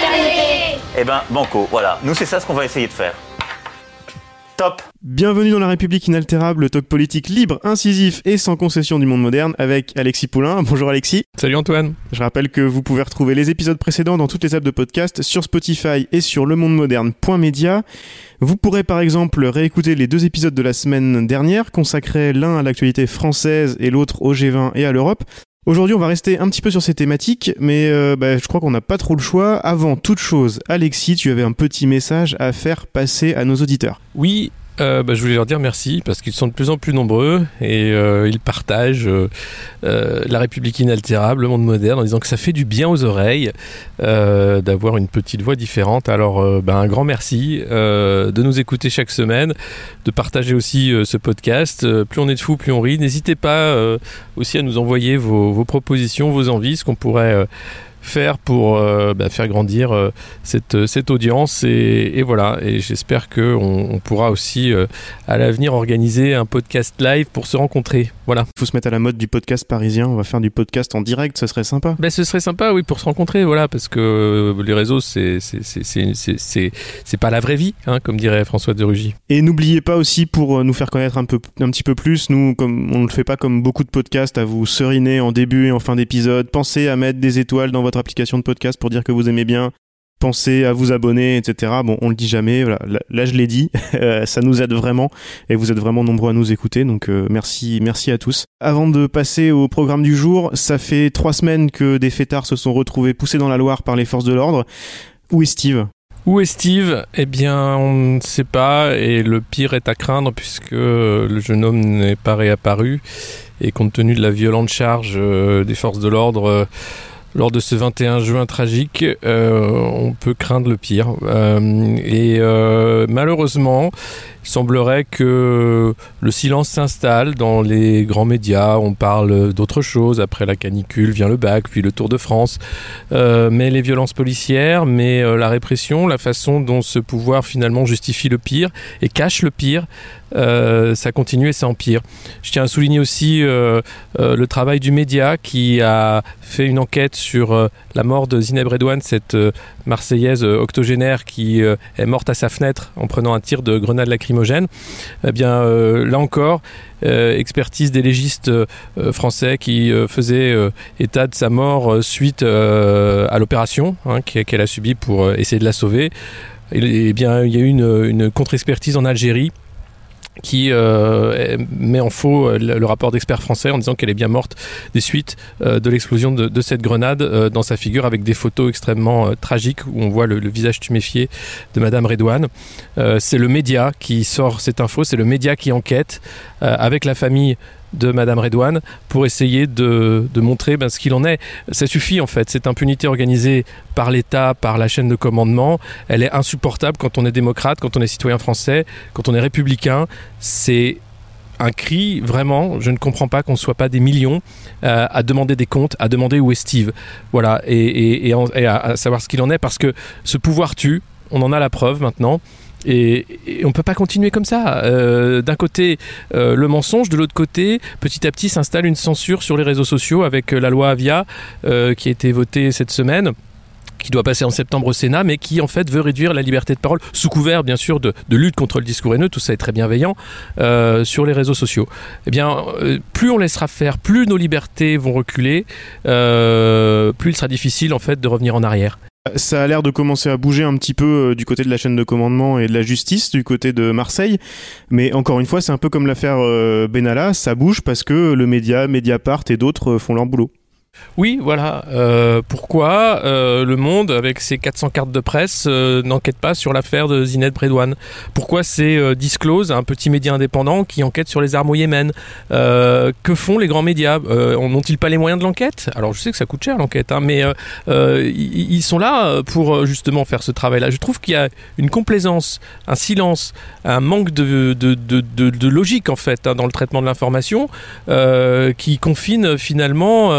fraternité. Eh ben, banco, voilà. Nous, c'est ça ce qu'on va essayer de faire. Top Bienvenue dans la République inaltérable, le talk politique libre, incisif et sans concession du monde moderne avec Alexis Poulain. Bonjour Alexis. Salut Antoine. Je rappelle que vous pouvez retrouver les épisodes précédents dans toutes les apps de podcast sur Spotify et sur lemondemoderne.media. Vous pourrez par exemple réécouter les deux épisodes de la semaine dernière consacrés l'un à l'actualité française et l'autre au G20 et à l'Europe. Aujourd'hui, on va rester un petit peu sur ces thématiques, mais euh, bah, je crois qu'on n'a pas trop le choix. Avant toute chose, Alexis, tu avais un petit message à faire passer à nos auditeurs. Oui, euh, bah, je voulais leur dire merci parce qu'ils sont de plus en plus nombreux et euh, ils partagent euh, la République inaltérable, le monde moderne, en disant que ça fait du bien aux oreilles d'avoir une petite voix différente. Alors, bah, un grand merci de nous écouter chaque semaine, de partager aussi ce podcast. Plus on est de fous, plus on rit. N'hésitez pas aussi à nous envoyer vos, propositions, vos envies, ce qu'on pourrait faire pour euh, bah, faire grandir euh, cette, cette audience et, voilà. Et j'espère que on, pourra aussi euh, à l'avenir organiser un podcast live pour se rencontrer voilà Faut se mettre à la mode du podcast parisien. On va faire du podcast en direct, ce serait sympa. ben, ce serait sympa oui pour se rencontrer voilà parce que euh, les réseaux c'est pas la vraie vie hein, comme dirait François de Rugy Et n'oubliez pas aussi pour euh, nous faire connaître un peu, un petit peu plus, nous, comme on ne le fait pas comme beaucoup de podcasts, à vous seriner en début et en fin d'épisode. Pensez à mettre des étoiles dans votre application de podcast pour dire que vous aimez bien. Pensez à vous abonner, etc. Bon, on le dit jamais. Voilà, là, je l'ai dit. Euh, ça nous aide vraiment et vous êtes vraiment nombreux à nous écouter. Donc euh, merci, merci à tous. Avant de passer au programme du jour, ça fait trois semaines que des fêtards se sont retrouvés poussés dans la Loire par les forces de l'ordre. Où est Steve? Où est Steve? Eh bien, on ne sait pas, et le pire est à craindre puisque le jeune homme n'est pas réapparu, et compte tenu de la violente charge euh, des forces de l'ordre euh, lors de ce 21 juin tragique, euh, on peut craindre le pire. Euh, et euh, malheureusement, il semblerait que le silence s'installe dans les grands médias. On parle d'autre chose. Après la canicule vient le bac, puis le Tour de France. Euh, mais les violences policières, mais euh, la répression, la façon dont ce pouvoir finalement justifie le pire et cache le pire, euh, ça continue et ça empire. Je tiens à souligner aussi le travail du média qui a fait une enquête sur la mort de Zineb Redouane, cette Marseillaise octogénaire qui est morte à sa fenêtre en prenant un tir de grenade lacrymogène. Eh euh, là encore, euh, expertise des légistes euh, français qui euh, état de sa mort suite à l'opération hein, qu'e- qu'elle a subie pour essayer de la sauver. Eh il y a eu une contre-expertise en Algérie qui euh, met en faux euh, le, rapport d'experts français en disant qu'elle est bien morte des suites euh, de l'explosion de, cette grenade dans sa figure avec des photos extrêmement tragiques où on voit le, le visage tuméfié de Madame Redouane. C'est le média qui sort cette info, c'est le média qui enquête avec la famille de Madame Redouane pour essayer de, de montrer ben, ce qu'il en est. Ça suffit en fait, cette impunité organisée par l'État, par la chaîne de commandement, elle est insupportable quand on est démocrate, quand on est citoyen français, quand on est républicain. C'est un cri, vraiment, je ne comprends pas qu'on ne soit pas des millions euh, à demander des comptes, à demander où est Steve. Voilà, et, et, à savoir ce qu'il en est, parce que ce pouvoir tue, on en a la preuve maintenant. Et, on peut pas continuer comme ça. Euh, D'un côté, euh, le mensonge, de l'autre côté, petit à petit s'installe une censure sur les réseaux sociaux avec euh, la loi Avia qui a été votée cette semaine qui doit passer en septembre au Sénat, mais qui en fait veut réduire la liberté de parole, sous couvert bien sûr de, lutte contre le discours haineux, tout ça est très bienveillant, sur les réseaux sociaux. Eh bien, plus on laissera faire, plus nos libertés vont reculer, plus il sera difficile en fait de revenir en arrière. Ça a l'air de commencer à bouger un petit peu euh, du côté de la chaîne de commandement et de la justice, du côté de Marseille. Mais encore une fois, c'est un peu comme l'affaire euh, Benalla, ça bouge parce que le média, Mediapart et d'autres euh, font leur boulot. Oui, voilà. Euh, pourquoi euh, le Monde, avec ses 400 cartes de presse, euh, n'enquête pas sur l'affaire de Zined Bredouane? Pourquoi c'est Disclose, un petit média indépendant, qui enquête sur les armes au Yémen? Que font les grands médias? N'ont-ils pas les moyens de l'enquête? Alors, je sais que ça coûte cher l'enquête, hein, mais ils, sont là pour justement faire ce travail-là. Je trouve qu'il y a une complaisance, un silence, un manque de, logique en fait hein, dans le traitement de l'information qui confine finalement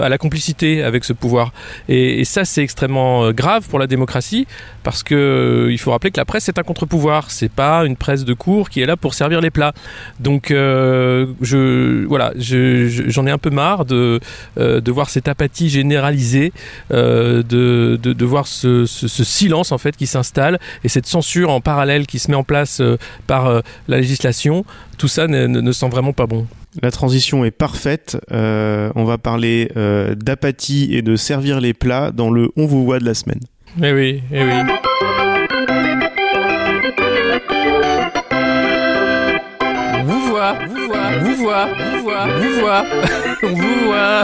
à la complicité avec ce pouvoir. Et, ça, c'est extrêmement euh, grave pour la démocratie parce que euh, il faut rappeler que la presse c'est un contre-pouvoir. C'est pas une presse de cours qui est là pour servir les plats. Donc, euh, je voilà, je- je- j'en ai un peu marre de euh, de voir cette apathie généralisée, euh, de, de voir ce, ce, ce silence en fait qui s'installe et cette censure en parallèle qui se met en place euh, par euh, la législation. Tout ça ne, ne sent vraiment pas bon. La transition est parfaite. Euh, on va parler euh, d'apathie et de servir les plats dans le On vous voit de la semaine. Eh oui, eh oui. On vous voit, vous voit, vous voit, vous voit, vous voit, on vous voit.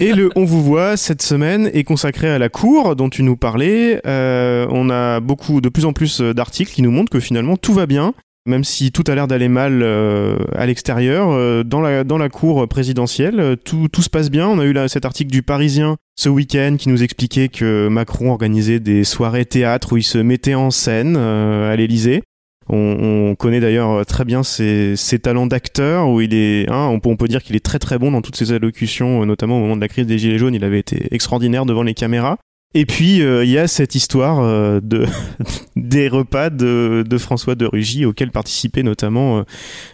Et le On vous voit cette semaine est consacré à la cour dont tu nous parlais. Euh, on a beaucoup, de plus en plus d'articles qui nous montrent que finalement tout va bien. Même si tout a l'air d'aller mal euh, à l'extérieur, euh, dans, la, dans la cour présidentielle, euh, tout, tout se passe bien. On a eu là, cet article du Parisien ce week-end qui nous expliquait que Macron organisait des soirées théâtre où il se mettait en scène à l'Élysée. On, on connaît d'ailleurs très bien ses, talents d'acteur, où il est, hein, on, peut, dire qu'il est très très bon dans toutes ses allocutions, notamment au moment de la crise des Gilets jaunes, il avait été extraordinaire devant les caméras. Et puis euh, il y a cette histoire euh, de des repas de, de François de Rugy auxquels participait notamment euh,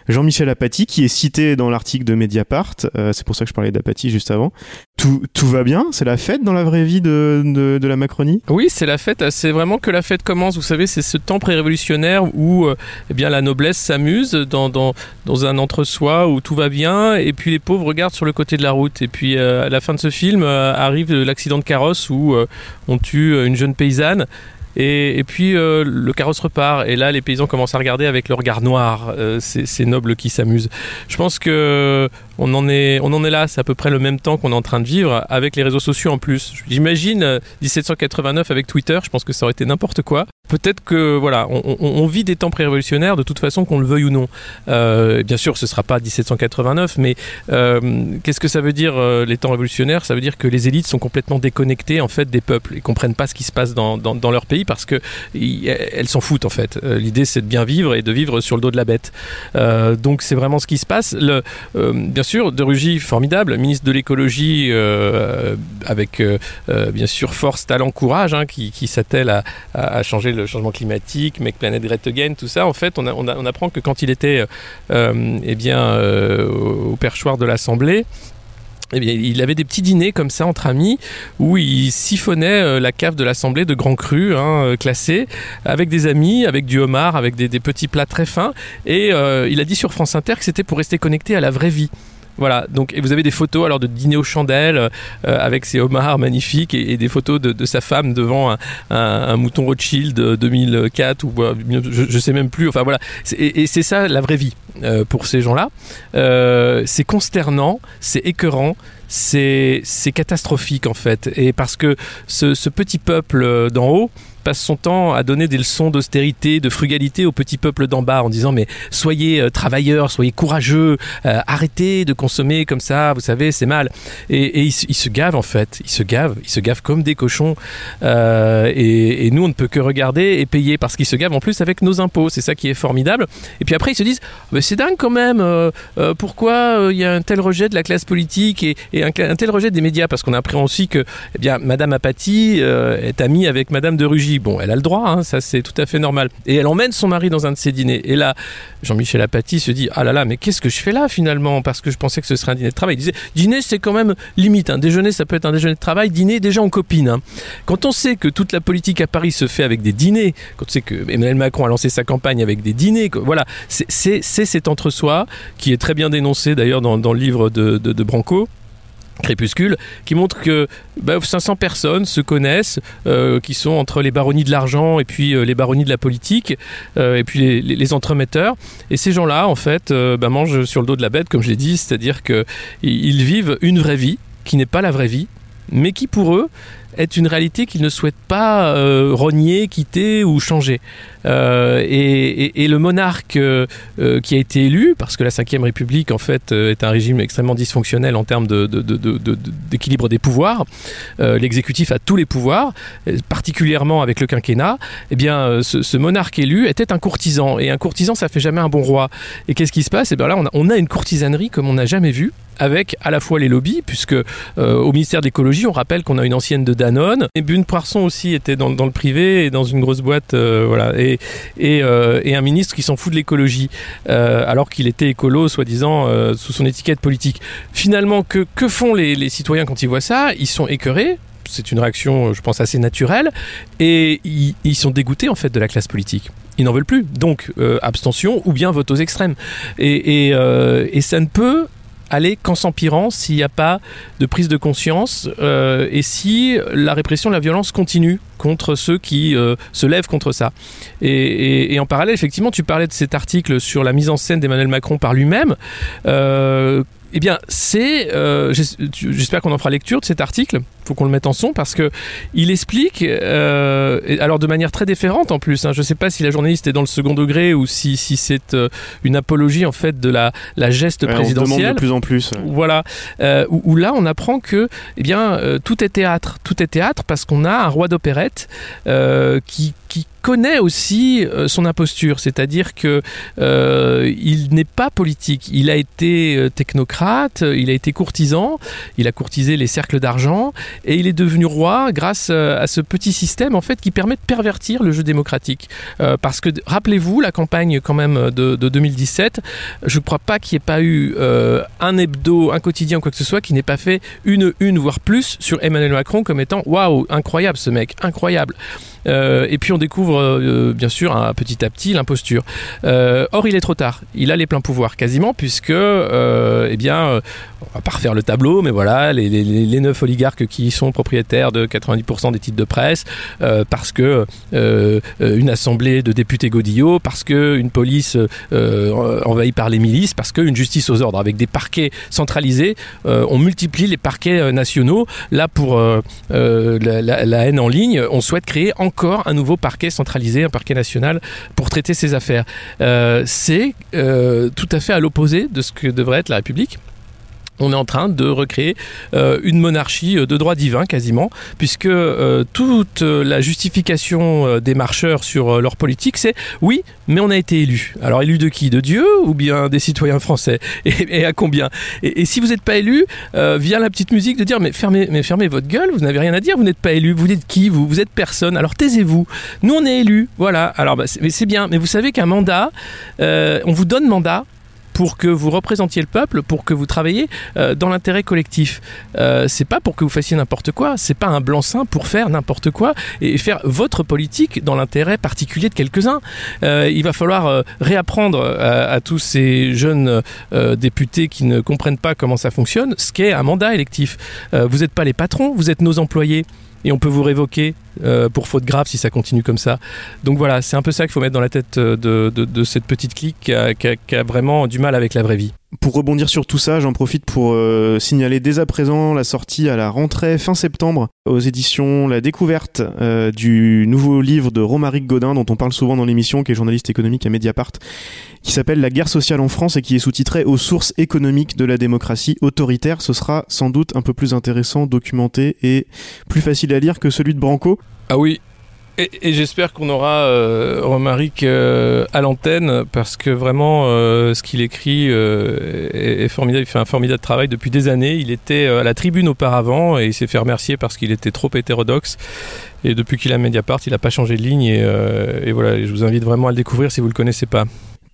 Jean-Michel Apathy qui est cité dans l'article de Mediapart. C'est pour ça que je parlais d'Apathy juste avant. Tout, tout va bien, c'est la fête dans la vraie vie de, de, la Macronie? Oui, c'est la fête. C'est vraiment que la fête commence. Vous savez, c'est ce temps pré-révolutionnaire où euh, eh bien la noblesse s'amuse dans, dans, dans un entre-soi où tout va bien, et puis les pauvres regardent sur le côté de la route. Et puis euh, à la fin de ce film euh, arrive l'accident de carrosse où on tue une jeune paysanne. Et, et puis le carrosse repart et là les paysans commencent à regarder avec le regard noir ces nobles qui s'amusent. Je pense que on en est on en est là, c'est à peu près le même temps qu'on est en train de vivre avec les réseaux sociaux en plus. J'imagine euh, 1789 avec Twitter, je pense que ça aurait été n'importe quoi. Peut-être que voilà, on, vit des temps pré-révolutionnaires de toute façon qu'on le veuille ou non. Euh, bien sûr, ce sera pas 1789, mais euh, qu'est-ce que ça veut dire euh, les temps révolutionnaires? Ça veut dire que les élites sont complètement déconnectées en fait des peuples et comprennent pas ce qui se passe dans, leur pays parce que elles s'en foutent en fait. Euh, L'idée c'est de bien vivre et de vivre sur le dos de la bête. Euh, donc c'est vraiment ce qui se passe. Euh, bien De Rugy, formidable, ministre de l'écologie euh, avec euh, euh, bien sûr force, talent, courage, hein, qui, s'attelle à, changer le changement climatique, Make Planet Great tout ça. En fait, on, apprend que quand il était eh bien, au perchoir de l'Assemblée, eh bien, il avait des petits dîners comme ça entre amis où il siphonnait la cave de l'Assemblée de grands crus hein, avec des amis, avec du homard, avec des, petits plats très fins. Et il a dit sur France Inter que c'était pour rester connecté à la vraie vie. Voilà, donc et vous avez des photos alors de dîner aux chandelles euh, avec ses homards magnifiques et, des photos de, sa femme devant un, mouton Rothschild de 2004 ou euh, je, je sais même plus. Enfin voilà, et, c'est ça la vraie vie euh, pour ces gens-là. C'est consternant, c'est écœurant, c'est catastrophique en fait. Et parce que ce, petit peuple d'en haut passe son temps à donner des leçons d'austérité, de frugalité au petit peuple d'en bas en disant mais soyez euh, travailleurs, soyez courageux, euh, arrêtez de consommer comme ça, vous savez, c'est mal. Et, ils, ils se gavent en fait, ils se gavent, ils se gavent comme des cochons. Euh, et, nous, on ne peut que regarder et payer parce qu'ils se gavent en plus avec nos impôts. C'est ça qui est formidable. Et puis après, ils se disent, mais c'est dingue quand même. pourquoi il y a un tel rejet de la classe politique et, un, tel rejet des médias? Parce qu'on apprend aussi que, eh bien, Madame Apathy est amie avec Madame de Rugy. Bon, elle a le droit, hein, ça c'est tout à fait normal. Et elle emmène son mari dans un de ses dîners. Et là, Jean-Michel Apathy se dit, ah là là, mais qu'est-ce que je fais là finalement? Parce que je pensais que ce serait un dîner de travail. Il disait, dîner c'est quand même limite. Un déjeuner, ça peut être un déjeuner de travail. Dîner, déjà en copine. hein. Quand on sait que toute la politique à Paris se fait avec des dîners, quand on sait que Emmanuel Macron a lancé sa campagne avec des dîners, voilà, c'est- cet entre-soi qui est très bien dénoncé d'ailleurs dans, le livre de, de Branco. Crépuscule, qui montre que bah, 500 personnes se connaissent, euh, qui sont entre les baronnies de l'argent et puis euh, les baronnies de la politique, euh, et puis les, entremetteurs. Et ces gens-là, en fait, bah, mangent sur le dos de la bête, comme je l'ai dit, c'est-à-dire qu'ils ils vivent une vraie vie, qui n'est pas la vraie vie, mais qui pour eux est une réalité qu'ils ne souhaitent pas euh, renier, quitter ou changer. Euh, et, le monarque euh, qui a été élu, parce que la Ve République en fait est un régime extrêmement dysfonctionnel en termes d'équilibre de, des pouvoirs, l'exécutif a tous les pouvoirs, particulièrement avec le quinquennat, eh bien ce, monarque élu était un courtisan, et un courtisan ça fait jamais un bon roi. Et qu'est-ce qui se passe? Eh bien là on a, on a une courtisanerie comme on n'a jamais vu avec à la fois les lobbies, puisque euh, au ministère de l'écologie, on rappelle qu'on a une ancienne de Danone, et Bune Poisson aussi était dans, le privé et dans une grosse boîte, euh, voilà, et, euh, et, un ministre qui s'en fout de l'écologie, alors qu'il était écolo, soi-disant, sous son étiquette politique. Finalement, que, que font les, citoyens quand ils voient ça? Ils sont écœurés, c'est une réaction, je pense, assez naturelle, et ils, sont dégoûtés en fait de la classe politique. Ils n'en veulent plus. Donc, abstention ou bien vote aux extrêmes. Et, et ça ne peut aller qu'en s'empirant s'il n'y a pas de prise de conscience euh, et si la répression la violence continue contre ceux qui euh, se lèvent contre ça. Et, en parallèle, effectivement, tu parlais de cet article sur la mise en scène d'Emmanuel Macron par lui-même. Euh, eh bien, c'est. J'espère qu'on en fera lecture de cet article. Faut qu'on le mette en son parce que il explique, euh, alors de manière très différente en plus. Hein, je ne sais pas si la journaliste est dans le second degré ou si, si c'est euh, une apologie en fait de la, la geste présidentielle. On de plus en plus. Voilà. Où, là, on apprend que, eh bien, tout est théâtre. Tout est théâtre parce qu'on a un roi d'opérette qui qui connaît aussi euh, son imposture, c'est-à-dire que euh, il n'est pas politique. Il a été euh, technocrate, il a été courtisan, il a courtisé les cercles d'argent et il est devenu roi grâce à ce petit système en fait qui permet de pervertir le jeu démocratique. parce que rappelez-vous la campagne quand même de, 2017, je ne crois pas qu'il n'y ait pas eu un hebdo, un quotidien, quoi que ce soit, qui n'ait pas fait une une voire plus sur Emmanuel Macron comme étant waouh incroyable ce mec, incroyable. Euh, et puis on découvre euh, bien sûr petit à petit l'imposture. Euh, or il est trop tard. Il a les pleins pouvoirs quasiment puisque eh bien on va pas refaire le tableau, mais voilà, les, neuf oligarques qui sont propriétaires de 90% des titres de presse, parce que une assemblée de députés Godillot, parce que une police envahie par les milices, parce qu'une justice aux ordres avec des parquets centralisés, on multiplie les parquets nationaux. Là, pour la, la, haine en ligne, on souhaite créer en encore un nouveau parquet centralisé, un parquet national pour traiter ces affaires. Euh, c'est euh, tout à fait à l'opposé de ce que devrait être la République on est en train de recréer euh, une monarchie de droit divin quasiment, puisque euh, toute la justification euh, des marcheurs sur leur politique, c'est oui, mais on a été élu. Alors élu de qui? De Dieu ou bien des citoyens français? Et, à combien? Et, si vous n'êtes pas élu, vient la petite musique de dire mais fermez, mais fermez votre gueule, vous n'avez rien à dire, vous n'êtes pas élu, vous êtes qui vous Vous êtes personne. Alors taisez-vous. Nous on est élu, voilà. Alors bah, c'est bien, mais vous savez qu'un mandat, on vous donne mandat pour que vous représentiez le peuple, pour que vous travailliez euh, dans l'intérêt collectif. Euh, c'est pas pour que vous fassiez n'importe quoi, c'est pas un blanc-seing pour faire n'importe quoi et faire votre politique dans l'intérêt particulier de quelques-uns. Euh, il va falloir réapprendre à, tous ces jeunes députés qui ne comprennent pas comment ça fonctionne ce qu'est un mandat électif. vous n'êtes pas les patrons, vous êtes nos employés et on peut vous révoquer euh, pour faute grave si ça continue comme ça. Donc voilà, c'est un peu ça qu'il faut mettre dans la tête euh, de, cette petite clique qui a, vraiment du mal avec la vraie vie. Pour rebondir sur tout ça, j'en profite pour euh, signaler dès à présent la sortie à la rentrée fin septembre aux éditions La Découverte du nouveau livre de Romaric Godin dont on parle souvent dans l'émission, qui est journaliste économique à Mediapart, qui s'appelle La guerre sociale en France et qui est sous-titré aux sources économiques de la démocratie autoritaire. Ce sera sans doute un peu plus intéressant, documenté et plus facile à lire que celui de Branco. Ah oui, et, j'espère qu'on aura euh, Romaric euh, à l'antenne parce que vraiment euh, ce qu'il écrit est, formidable. Il fait un formidable travail depuis des années. Il était à la tribune auparavant et il s'est fait remercier parce qu'il était trop hétérodoxe. Et depuis qu'il a Mediapart, il n'a pas changé de ligne. Et, et, voilà, je vous invite vraiment à le découvrir si vous ne le connaissez pas.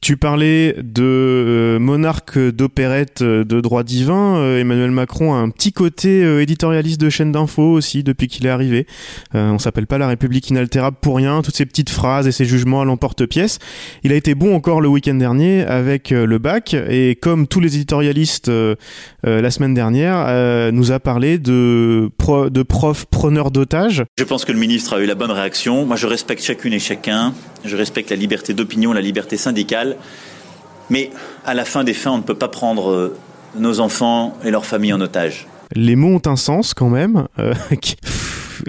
Tu parlais de euh, monarque d'opérette euh, de droit divin. Euh, Emmanuel Macron a un petit côté éditorialiste de chaîne d'info aussi depuis qu'il est arrivé. on s'appelle pas la République inaltérable pour rien. Toutes ces petites phrases et ces jugements à l'emporte-pièce. Il a été bon encore le week-end dernier avec le bac et comme tous les éditorialistes la semaine dernière, nous a parlé de, de profs preneurs d'otages. Je pense que le ministre a eu la bonne réaction. Moi, je respecte chacune et chacun. Je respecte la liberté d'opinion, la liberté syndicale. Mais à la fin des fins, on ne peut pas prendre euh, nos enfants et leurs familles en otage. Les mots ont un sens quand même. euh,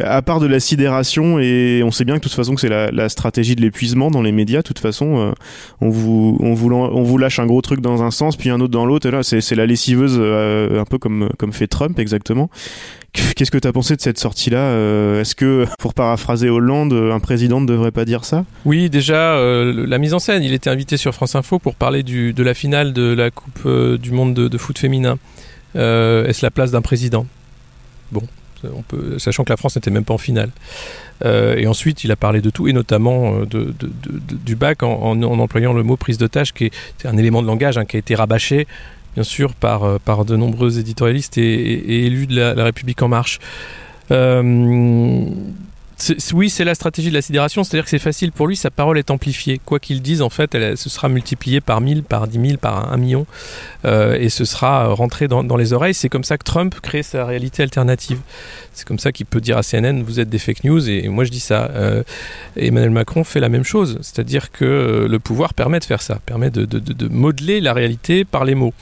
à part de la sidération et on sait bien que de toute façon que c'est la, stratégie de l'épuisement dans les médias. De toute façon, euh, on vous on vous lâche un gros truc dans un sens puis un autre dans l'autre. Et là, c'est la lessiveuse euh, un peu comme comme fait Trump exactement. Qu'est-ce que t'as pensé de cette sortie-là Euh, Est-ce que, pour paraphraser Hollande, un président ne devrait pas dire ça? Oui, déjà, la mise en scène. Il était invité sur France Info pour parler de la finale de la Coupe du monde de, foot féminin. Est-ce la place d'un président? Bon, sachant que la France n'était même pas en finale. Euh, et ensuite, il a parlé de tout, et notamment euh, de, de- de- de- du bac en, employant le mot prise d'otage, qui est un élément de langage hein, qui a été rabâché, bien sûr, par, euh, de nombreux éditorialistes et, élus de la, République en marche. Oui, c'est la stratégie de la sidération, c'est-à-dire que c'est facile pour lui, sa parole est amplifiée. Quoi qu'il dise, en fait, elle, ce sera multiplié par 1000, par 10 000, par un million, euh, et ce sera rentré dans, les oreilles. C'est comme ça que Trump crée sa réalité alternative. C'est comme ça qu'il peut dire à CNN, vous êtes des fake news, et, moi je dis ça. Euh, Emmanuel Macron fait la même chose, c'est-à-dire que euh, le pouvoir permet de faire ça, permet de modeler la réalité par les mots.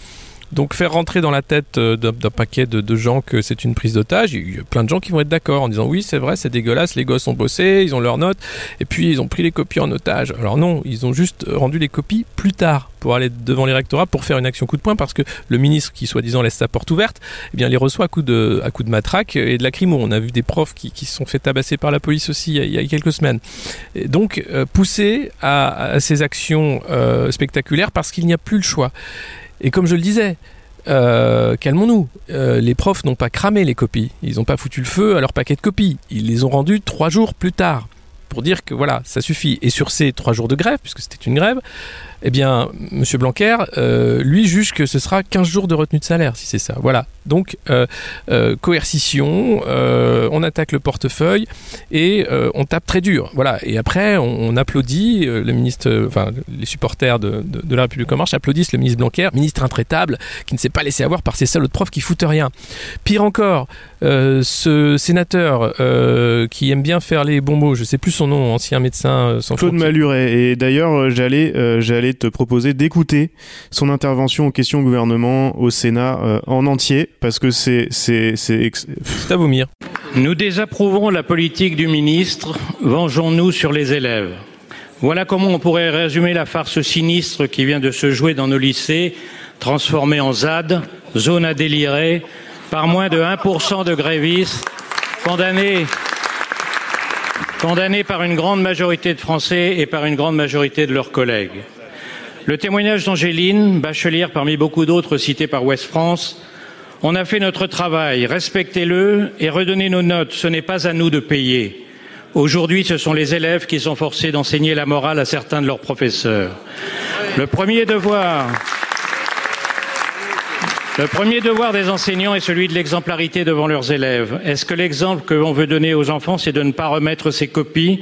Donc faire rentrer dans la tête euh, d'un paquet de, gens que c'est une prise d'otage, il y a plein de gens qui vont être d'accord en disant oui c'est vrai c'est dégueulasse, les gosses ont bossé, ils ont leurs notes, et puis ils ont pris les copies en otage. Alors non, ils ont juste rendu les copies plus tard pour aller devant les rectorats pour faire une action coup de poing parce que le ministre qui soi-disant laisse sa porte ouverte, eh bien les reçoit à coup de, à coup de matraque et de lacrymo. On a vu des profs qui, se sont fait tabasser par la police aussi il y a, quelques semaines. Donc euh, pousser à, à ces actions euh, spectaculaires parce qu'il n'y a plus le choix. Et comme je le disais, euh, calmons-nous. Euh, les profs n'ont pas cramé les copies. Ils n'ont pas foutu le feu à leur paquet de copies. Ils les ont rendues trois jours plus tard. Pour dire que voilà, ça suffit. Et sur ces trois jours de grève, puisque c'était une grève, eh bien, M. Blanquer, euh, lui, juge que ce sera 15 jours de retenue de salaire, si c'est ça. Voilà. Donc, euh, euh, coercition, on attaque le portefeuille et on tape très dur. Voilà. Et après, on, on applaudit, le ministre, enfin, les supporters de, de- de la République en marche applaudissent le ministre Blanquer, ministre intraitable, qui ne s'est pas laissé avoir par ces salauds de profs qui foutent rien. Pire encore, ce sénateur qui aime bien faire les bons mots, je sais plus son nom, ancien médecin sans Claude. Maluret. Et d'ailleurs, euh, j'allais, te proposer d'écouter son intervention aux questions au gouvernement au Sénat euh, en entier, parce que c'est, c'est, c'est, ex- C'est à vomir. Nous désapprouvons la politique du ministre. Vengeons-nous sur les élèves. Voilà comment on pourrait résumer la farce sinistre qui vient de se jouer dans nos lycées, transformée en ZAD, zone à délirer, par moins de 1% de grévistes, condamnés, condamnés par une grande majorité de Français et par une grande majorité de leurs collègues. Le témoignage d'Angéline, bachelière parmi beaucoup d'autres cités par Ouest France, on a fait notre travail, respectez-le et redonnez nos notes. Ce n'est pas à nous de payer. Aujourd'hui, ce sont les élèves qui sont forcés d'enseigner la morale à certains de leurs professeurs. Le premier devoir, le premier devoir des enseignants est celui de l'exemplarité devant leurs élèves. Est-ce que l'exemple que l'on veut donner aux enfants, c'est de ne pas remettre ces copies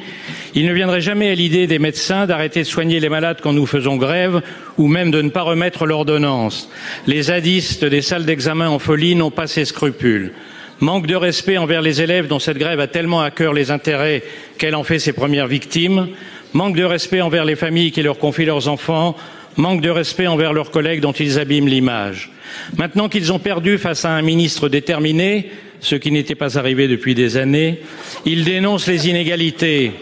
Il ne viendrait jamais à l'idée des médecins d'arrêter de soigner les malades quand nous faisons grève ou même de ne pas remettre l'ordonnance. Les zadistes des salles d'examen en folie n'ont pas ces scrupules. Manque de respect envers les élèves dont cette grève a tellement à cœur les intérêts qu'elle en fait ses premières victimes. Manque de respect envers les familles qui leur confient leurs enfants. Manque de respect envers leurs collègues dont ils abîment l'image. Maintenant qu'ils ont perdu face à un ministre déterminé, ce qui n'était pas arrivé depuis des années, ils dénoncent les inégalités.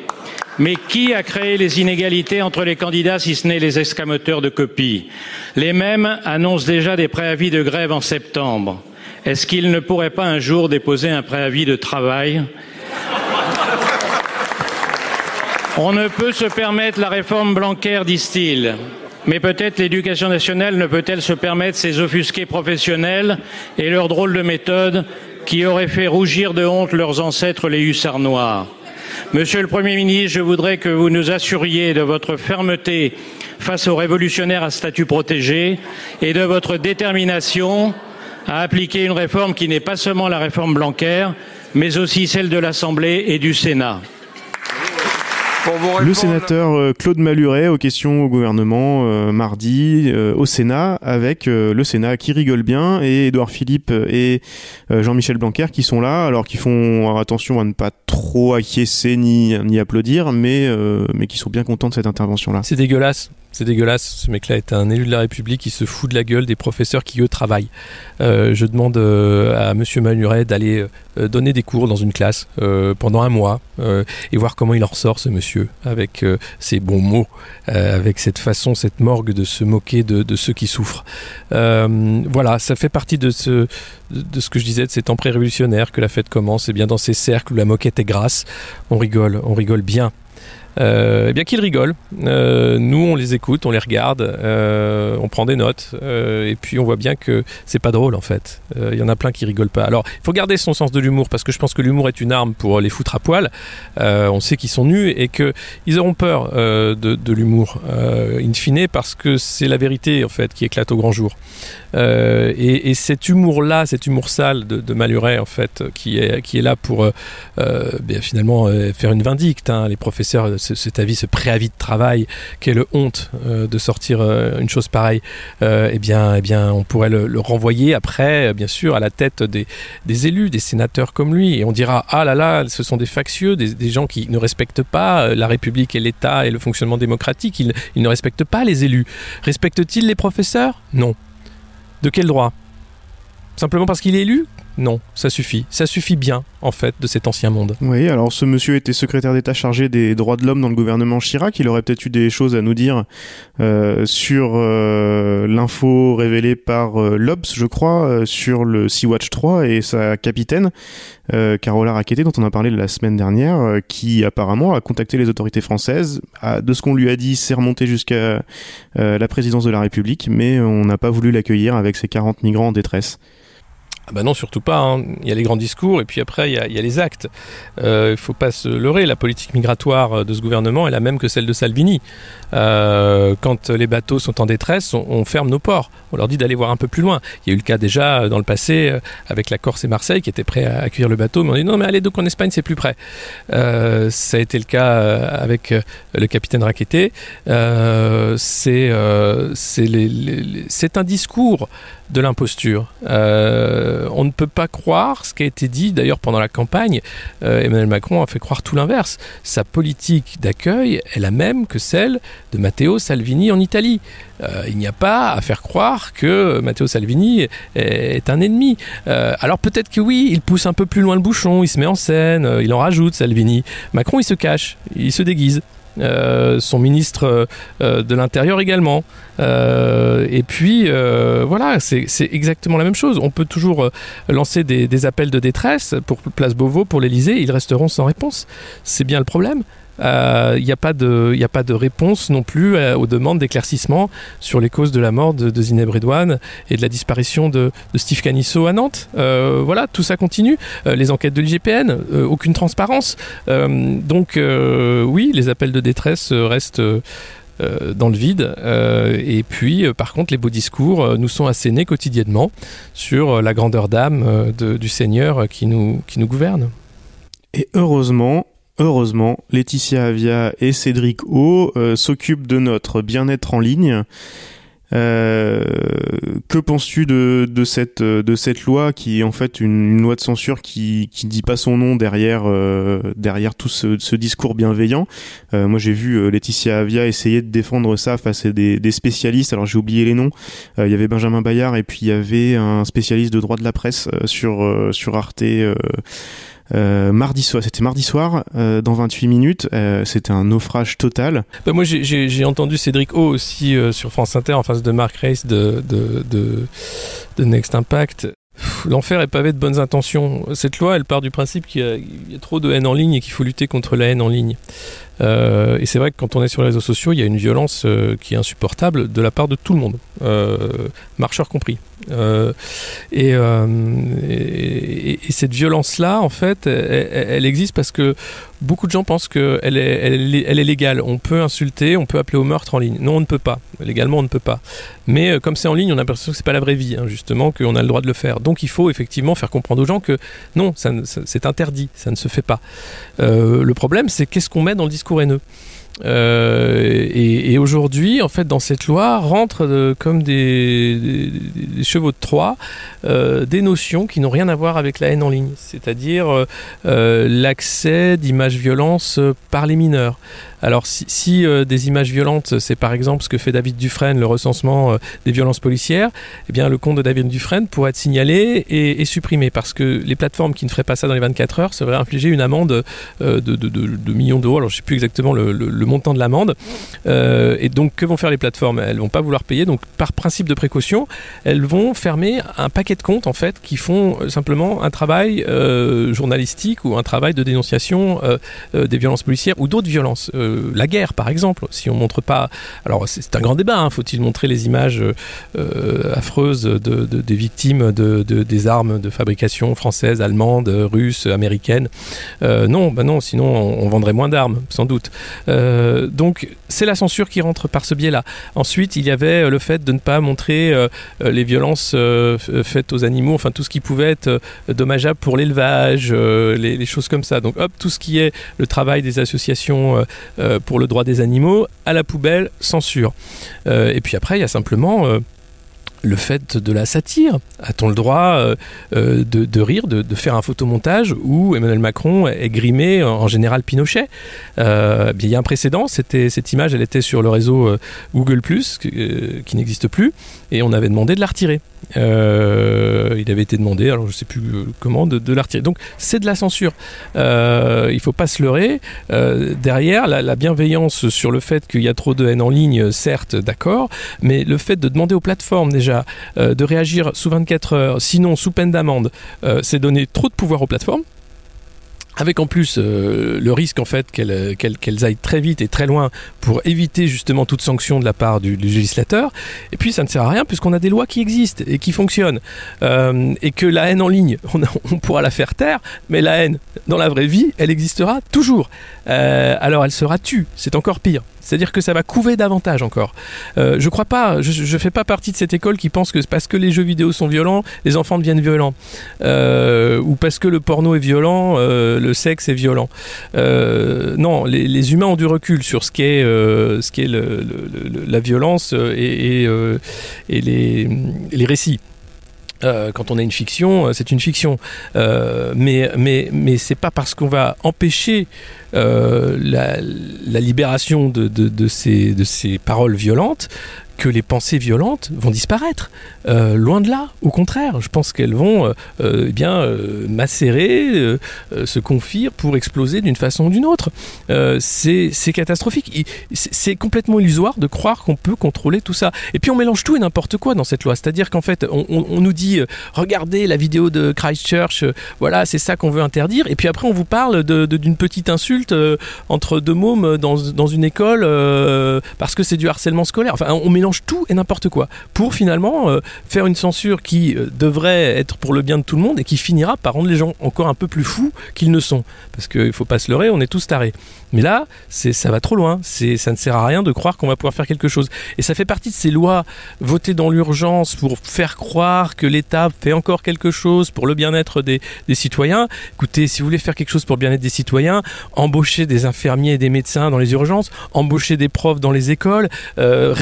Mais qui a créé les inégalités entre les candidats si ce n'est les escamoteurs de copies? Les mêmes annoncent déjà des préavis de grève en septembre. Est-ce qu'ils ne pourraient pas un jour déposer un préavis de travail? On ne peut se permettre la réforme Blanquer, disent-ils. Mais peut-être l'éducation nationale ne peut-elle se permettre ces offusqués professionnels et leurs drôles de méthodes qui auraient fait rougir de honte leurs ancêtres les hussards noirs. Monsieur le Premier ministre, je voudrais que vous nous assuriez de votre fermeté face aux révolutionnaires à statut protégé et de votre détermination à appliquer une réforme qui n'est pas seulement la réforme Blanquer, mais aussi celle de l'Assemblée et du Sénat. Le sénateur euh, Claude Maluret aux questions au gouvernement euh, mardi euh, au Sénat avec euh, le Sénat qui rigole bien et Édouard Philippe et euh, Jean-Michel Blanquer qui sont là alors qu'ils font attention à ne pas trop acquiescer ni, ni applaudir, mais, euh, mais qui sont bien contents de cette intervention-là. C'est dégueulasse. C'est dégueulasse. Ce mec-là est un élu de la République qui se fout de la gueule des professeurs qui, eux, travaillent. Euh, je demande euh, à Monsieur Manuret d'aller donner des cours dans une classe pendant un mois et voir comment il en ressort, ce monsieur, avec ses bons mots, avec cette façon, cette morgue de se moquer de, de ceux qui souffrent. Voilà, ça fait partie de ce, de ce que je disais, de ces temps pré-révolutionnaires que la fête commence. Et bien dans ces cercles où la moquette est grasse, on rigole, on rigole bien. Euh, eh bien qu'ils rigolent. Euh, nous, on les écoute, on les regarde, euh, on prend des notes, et puis on voit bien que c'est pas drôle en fait. Il y en a plein qui rigolent pas. Alors, il faut garder son sens de l'humour parce que je pense que l'humour est une arme pour les foutre à poil. On sait qu'ils sont nus et que ils auront peur de, l'humour, in fine, parce que c'est la vérité en fait qui éclate au grand jour. Et, et cet humour-là, cet humour sale de, de Maluret en fait, qui est là pour finalement faire une vindicte. hein. Les professeurs, ce- cet avis, ce préavis de travail, quelle honte euh, de sortir euh, une chose pareille. Euh, eh bien, eh bien, on pourrait le, le renvoyer après, bien sûr, à la tête des, élus, des sénateurs comme lui, et on dira ah là là, ce sont des factieux, des, gens qui ne respectent pas la République et l'État et le fonctionnement démocratique. Ils, ils ne respectent pas les élus. Respectent-ils les professeurs? Non. De quel droit? Simplement parce qu'il est élu? Non, ça suffit. Ça suffit bien, en fait, de cet ancien monde. Oui, alors ce monsieur était secrétaire d'État chargé des droits de l'homme dans le gouvernement Chirac. Il aurait peut-être eu des choses à nous dire euh, sur euh, l'info révélée par euh, l'Obs, je crois, sur le Sea-Watch 3 et sa capitaine, Carola Rackete, dont on a parlé la semaine dernière, qui apparemment a contacté les autorités françaises. A- de ce qu'on lui a dit, c'est remonté jusqu'à la présidence de la République, mais on n'a pas voulu l'accueillir avec ses 40 migrants en détresse. Bah non, surtout pas. hein. Il y a les grands discours et puis après, il y a, les actes. Euh, Il ne faut pas se leurrer. La politique migratoire euh, de ce gouvernement est la même que celle de Salvini. Euh, quand les bateaux sont en détresse, on, ferme nos ports. On leur dit d'aller voir un peu plus loin. Il y a eu le cas déjà dans le passé avec la Corse et Marseille qui étaient prêts à accueillir le bateau, mais on dit non, mais allez donc en Espagne, c'est plus près. Ça a été le cas avec le capitaine Raqueté. C'est un discours de l'imposture. On ne peut pas croire ce qui a été dit d'ailleurs pendant la campagne. Euh, Emmanuel Macron a fait croire tout l'inverse. Sa politique d'accueil est la même que celle de Matteo Salvini en Italie. Euh, il n'y a pas à faire croire que Matteo Salvini est, un ennemi. Euh, alors peut-être que oui, il pousse un peu plus loin le bouchon, il se met en scène, euh, il en rajoute Salvini. Macron, il se cache, il se déguise. Euh, son ministre euh, de l'Intérieur également. Euh, et puis, euh, voilà, c'est exactement la même chose. On peut toujours euh, lancer des, des appels de détresse pour Place Beauvau, pour l'Elysée, ils resteront sans réponse. C'est bien le problème. Euh, Il n'y a, pas de- a pas de réponse non plus euh, aux demandes d'éclaircissement sur les causes de la mort de, de Zineb Redouane et de la disparition de, Steve Canisso à Nantes. Euh, voilà, tout ça continue. Euh, les enquêtes de l'IGPN, euh, aucune transparence. Euh, donc euh, oui, les appels de détresse euh, restent euh, euh, dans le vide. Euh, et puis, euh, par contre, les beaux discours euh, nous sont assénés quotidiennement sur euh, la grandeur d'âme euh, du Seigneur euh, qui nous, qui nous gouverne. Et heureusement, heureusement, Laetitia Avia et Cédric O euh, s'occupent de notre bien-être en ligne. Euh, que penses-tu de, de cette loi qui est en fait une, une loi de censure qui qui dit pas son nom derrière euh, derrière tout ce, discours bienveillant? Euh, Moi j'ai vu euh, Laetitia Avia essayer de défendre ça face à des, des spécialistes. Alors j'ai oublié les noms. Euh, Il y avait Benjamin Bayard et puis il y avait un spécialiste de droit de la presse euh, sur euh, sur Arte. Euh, mardi soir, c'était mardi soir, euh, dans 28 minutes, euh, c'était un naufrage total. Bah, moi, j'ai- entendu Cédric O aussi euh, sur France Inter en face de Mark Race de, de, de, Next Impact. L'enfer est pavé de bonnes intentions. Cette loi, elle part du principe qu'il y a trop de haine en ligne et qu'il faut lutter contre la haine en ligne. Euh, et c'est vrai que quand on est sur les réseaux sociaux, il y a une violence euh, qui est insupportable de la part de tout le monde, euh, marcheurs compris. Et, et, et cette violence-là, en fait, elle, existe parce que beaucoup de gens pensent qu'elle est, légale. On peut insulter, on peut appeler au meurtre en ligne. Non, on ne peut pas. Légalement, on ne peut pas. Mais comme c'est en ligne, on a l'impression que c'est pas la vraie vie, hein, justement, qu'on a le droit de le faire. Donc il faut effectivement faire comprendre aux gens que non, c'est interdit, ça ne se fait pas. Le problème, c'est qu'est-ce qu'on met dans le discours Euh, et, aujourd'hui, en fait, dans cette loi, rentrent euh, comme des, chevaux de Troie euh, des notions qui n'ont rien à voir avec la haine en ligne, c'est-à-dire l'accès d'images violences euh, par les mineurs. Alors si, euh, des images violentes, c'est par exemple ce que fait David Dufresne, le recensement euh, des violences policières, eh bien le compte de David Dufresne pourrait être signalé et, supprimé parce que les plateformes qui ne feraient pas ça dans les 24 heures se verraient infliger une amende euh, de, millions d'euros. Alors je sais plus exactement le, le- montant de l'amende. Et donc que vont faire les plateformes? Elles vont pas vouloir payer. Donc par principe de précaution, elles vont fermer un paquet de comptes en fait qui font simplement un travail journalistique ou un travail de dénonciation des violences policières ou d'autres violences. Euh, la guerre par exemple, si on montre pas... Alors c'est un grand débat, hein, faut-il montrer les images euh, affreuses de, de- des victimes de, de- des armes de fabrication françaises, allemandes, russes, américaines? Euh, Non, bah non, sinon on, vendrait moins d'armes, sans doute. Donc c'est la censure qui rentre par ce biais-là. Ensuite, il y avait le fait de ne pas montrer les violences faites aux animaux, enfin tout ce qui pouvait être dommageable pour l'élevage, les, les choses comme ça. Donc hop, tout ce qui est le travail des associations pour le droit des animaux, à la poubelle, censure. Euh, et puis après, il y a simplement... euh, le fait de la satire. A-t-on le droit euh, euh, de, rire, de, faire un photomontage où Emmanuel Macron est grimé en général Pinochet? Euh, Il y a un précédent, cette image, elle était sur le réseau euh, Google +, euh, qui n'existe plus, et on avait demandé de la retirer. Euh, il avait été demandé, alors je sais plus euh, comment, de, de. Donc c'est de la censure. Euh, il faut pas se leurrer. Derrière, la, la bienveillance sur le fait qu'il y a trop de haine en ligne, certes, d'accord, mais le fait de demander aux plateformes déjà de réagir sous 24 heures, sinon sous peine d'amende, c'est donner trop de pouvoir aux plateformes. Avec en plus euh, le risque en fait qu'elles qu'elles- aillent très vite et très loin pour éviter justement toute sanction de la part du, législateur. Et puis ça ne sert à rien puisqu'on a des lois qui existent et qui fonctionnent. Euh, et que la haine en ligne, on, pourra la faire taire, mais la haine dans la vraie vie, elle existera toujours. Euh, alors elle sera tue, c'est encore pire. C'est-à-dire que ça va couver davantage encore. Euh, je crois pas, je, je fais pas partie de cette école qui pense que parce que les jeux vidéo sont violents, les enfants deviennent violents. Euh, ou parce que le porno est violent, euh, le sexe est violent. Euh, non, les, humains ont du recul sur ce qu'est euh, le- la violence euh, et, les, récits. Quand on a une fiction, c'est une fiction. Mais mais, mais c'est pas parce qu'on va empêcher la, libération de ces, de ces paroles violentes que les pensées violentes vont disparaître. Euh, loin de là, au contraire, je pense qu'elles vont euh, euh, eh bien macérer, se confire pour exploser d'une façon ou d'une autre. C'est catastrophique. C'est complètement illusoire de croire qu'on peut contrôler tout ça. Et puis on mélange tout et n'importe quoi dans cette loi. C'est-à-dire qu'en fait, on, nous dit, regardez la vidéo de Christchurch, voilà, c'est ça qu'on veut interdire. Et puis après, on vous parle d'une petite insulte entre deux mômes dans, dans une école parce que c'est du harcèlement scolaire. Enfin, on mélange tout et n'importe quoi pour finalement euh, faire une censure qui euh, devrait être pour le bien de tout le monde et qui finira par rendre les gens encore un peu plus fous qu'ils ne sont. Parce qu'il faut pas se leurrer, on est tous tarés. Mais là, ça va trop loin. Ça ne sert à rien de croire qu'on va pouvoir faire quelque chose. Et ça fait partie de ces lois votées dans l'urgence pour faire croire que l'État fait encore quelque chose pour le bien-être des, des citoyens. Écoutez, si vous voulez faire quelque chose pour le bien-être des citoyens, embauchez des infirmiers et des médecins dans les urgences, embauchez des profs dans les écoles, euh,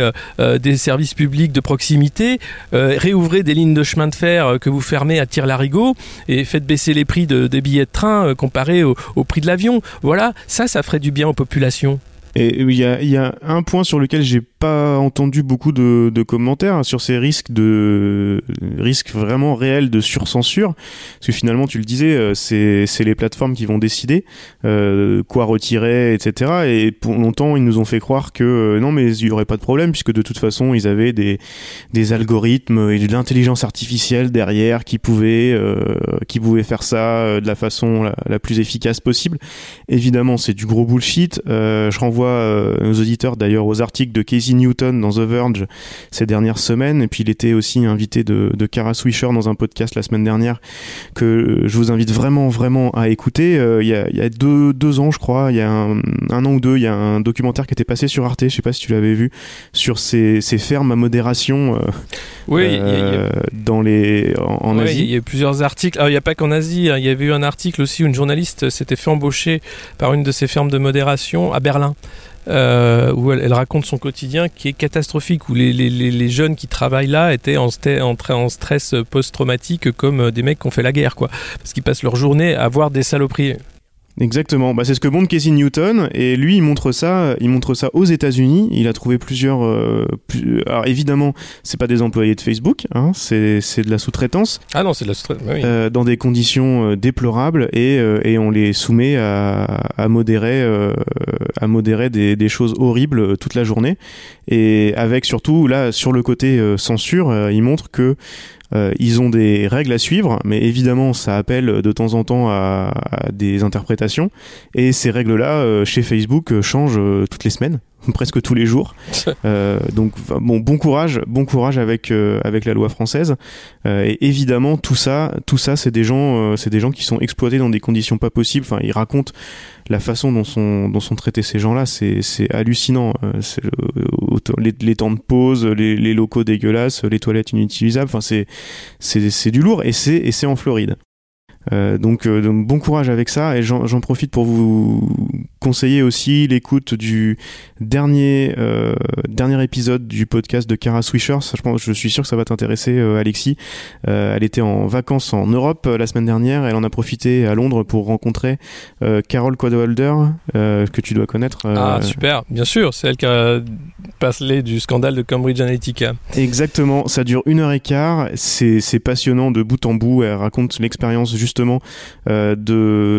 euh, euh, des services publics de proximité, euh, réouvrez des lignes de chemin de fer que vous fermez à tire-larigot et faites baisser les prix de- des billets de train comparés au, prix de l'avion. Voilà, ça, ça ferait du bien aux populations. Et il y il y a un point sur lequel j'ai pas entendu beaucoup de, commentaires sur ces risques de risques vraiment réels de surcensure, parce que finalement tu le disais, euh, c'est les plateformes qui vont décider euh, quoi retirer, etc. Et pour longtemps ils nous ont fait croire que euh, non mais il y aurait pas de problème puisque de toute façon ils avaient des des algorithmes et de l'intelligence artificielle derrière qui pouvaient qui pouvaient faire ça de la façon la, plus efficace possible. Évidemment, c'est du gros bullshit. Je renvoie nos auditeurs d'ailleurs aux articles de Casey Casey Newton dans The Verge ces dernières semaines. Et puis il était aussi invité de, de Kara Swisher dans un podcast la semaine dernière que je vous invite vraiment, vraiment à écouter. Euh, il y, a, il y a deux, deux ans, je crois, il y a un, un an ou deux, il y a un documentaire qui était passé sur Arte, je sais pas si tu l'avais vu, sur ces, ces fermes à modération. euh, Oui, il y a- il y a- euh, dans les en, en Ouais, Asie. Il y a plusieurs articles. Alors, il n'y a pas qu'en Asie. hein. Il y avait eu un article aussi où une journaliste s'était fait embaucher par une de ces fermes de modération à Berlin. Euh, où elle, raconte son quotidien qui est catastrophique, où les, jeunes qui travaillent là étaient en, en, stress post-traumatique comme euh, des mecs qui ont fait la guerre, quoi. Parce qu'ils passent leur journée à voir des saloperies. Exactement. Bah, c'est ce que montre Casey Newton et lui il montre ça, il montre ça aux États-Unis. Il a trouvé plusieurs. euh, plus- Alors évidemment, c'est pas des employés de Facebook, hein, c'est c'est de la sous-traitance Ah non, c'est de la sous oui. euh, dans des conditions euh, déplorables et, euh, et on les soumet à, à modérer, euh, à modérer des, des choses horribles euh, toute la journée. Et avec surtout là sur le côté euh, censure, il montre que euh, ils ont des règles à suivre, mais évidemment ça appelle de temps en temps à, des interprétations. Et ces règles-là, euh, chez Facebook, euh, changent toutes les semaines, presque tous les jours. Euh, donc bon, bon courage, bon courage avec euh, avec la loi française. Euh, et évidemment, tout ça, tout ça, c'est des gens, c'est des gens qui sont exploités dans des conditions pas possibles. Enfin, ils racontent la façon dont sont dont sont traités ces gens-là, c'est c'est hallucinant. C'est les, les temps de pause, les, les locaux dégueulasses, les toilettes inutilisables. Enfin, c'est c'est c'est du lourd et c'est et c'est en Floride. Euh, donc, euh, donc bon courage avec ça et j'en profite pour vous conseiller aussi l'écoute du dernier euh, dernier épisode du podcast de Kara Swisher. Je, pense, je suis sûr que ça va t'intéresser, euh, Alexis. Euh, elle était en vacances en Europe la semaine dernière. Elle en a profité à Londres pour rencontrer euh, Carol Quadwalder, que tu dois connaître. Ah, super, bien sûr, c'est elle qui a parlé du scandale de Cambridge Analytica. Exactement, ça dure une heure et quart, c'est passionnant de bout en bout, elle raconte l'expérience justement de,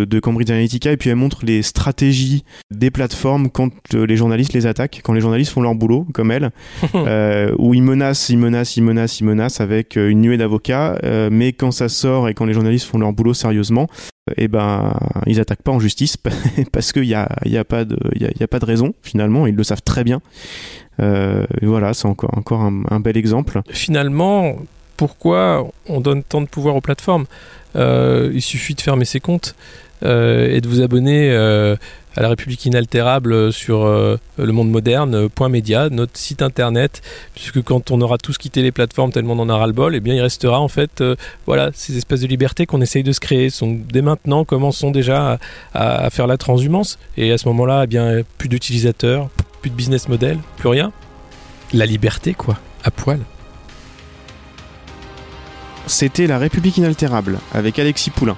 de Cambridge Analytica et puis elle montre les stratégies des plateformes quand euh, les journalistes les attaquent, quand les journalistes font leur boulot, comme elle, euh, où ils menacent, ils menacent, ils menacent, ils menacent avec euh, une nuée d'avocats, euh, mais quand ça sort et quand les journalistes font leur boulot sérieusement, et ben ils attaquent pas en justice parce qu'il y a, il y a pas de y a, y a pas de raison finalement ils le savent très bien. Euh, et voilà c'est encore encore un, un bel exemple. Finalement, pourquoi on donne tant de pouvoir aux plateformes? Euh, Il suffit de fermer ses comptes euh, et de vous abonner à la République inaltérable sur euh, le monde moderne, euh, média, notre site internet, puisque quand on aura tous quitté les plateformes tellement on en a ras-le-bol, eh bien il restera en fait euh, voilà, ces espèces de libertés qu'on essaye de se créer. Dès maintenant, commençons déjà à faire la transhumance. Et à ce moment-là, eh bien plus d'utilisateurs, plus de business model, plus rien. La liberté, quoi, à poil. c'était La République inaltérable avec Alexis Poulain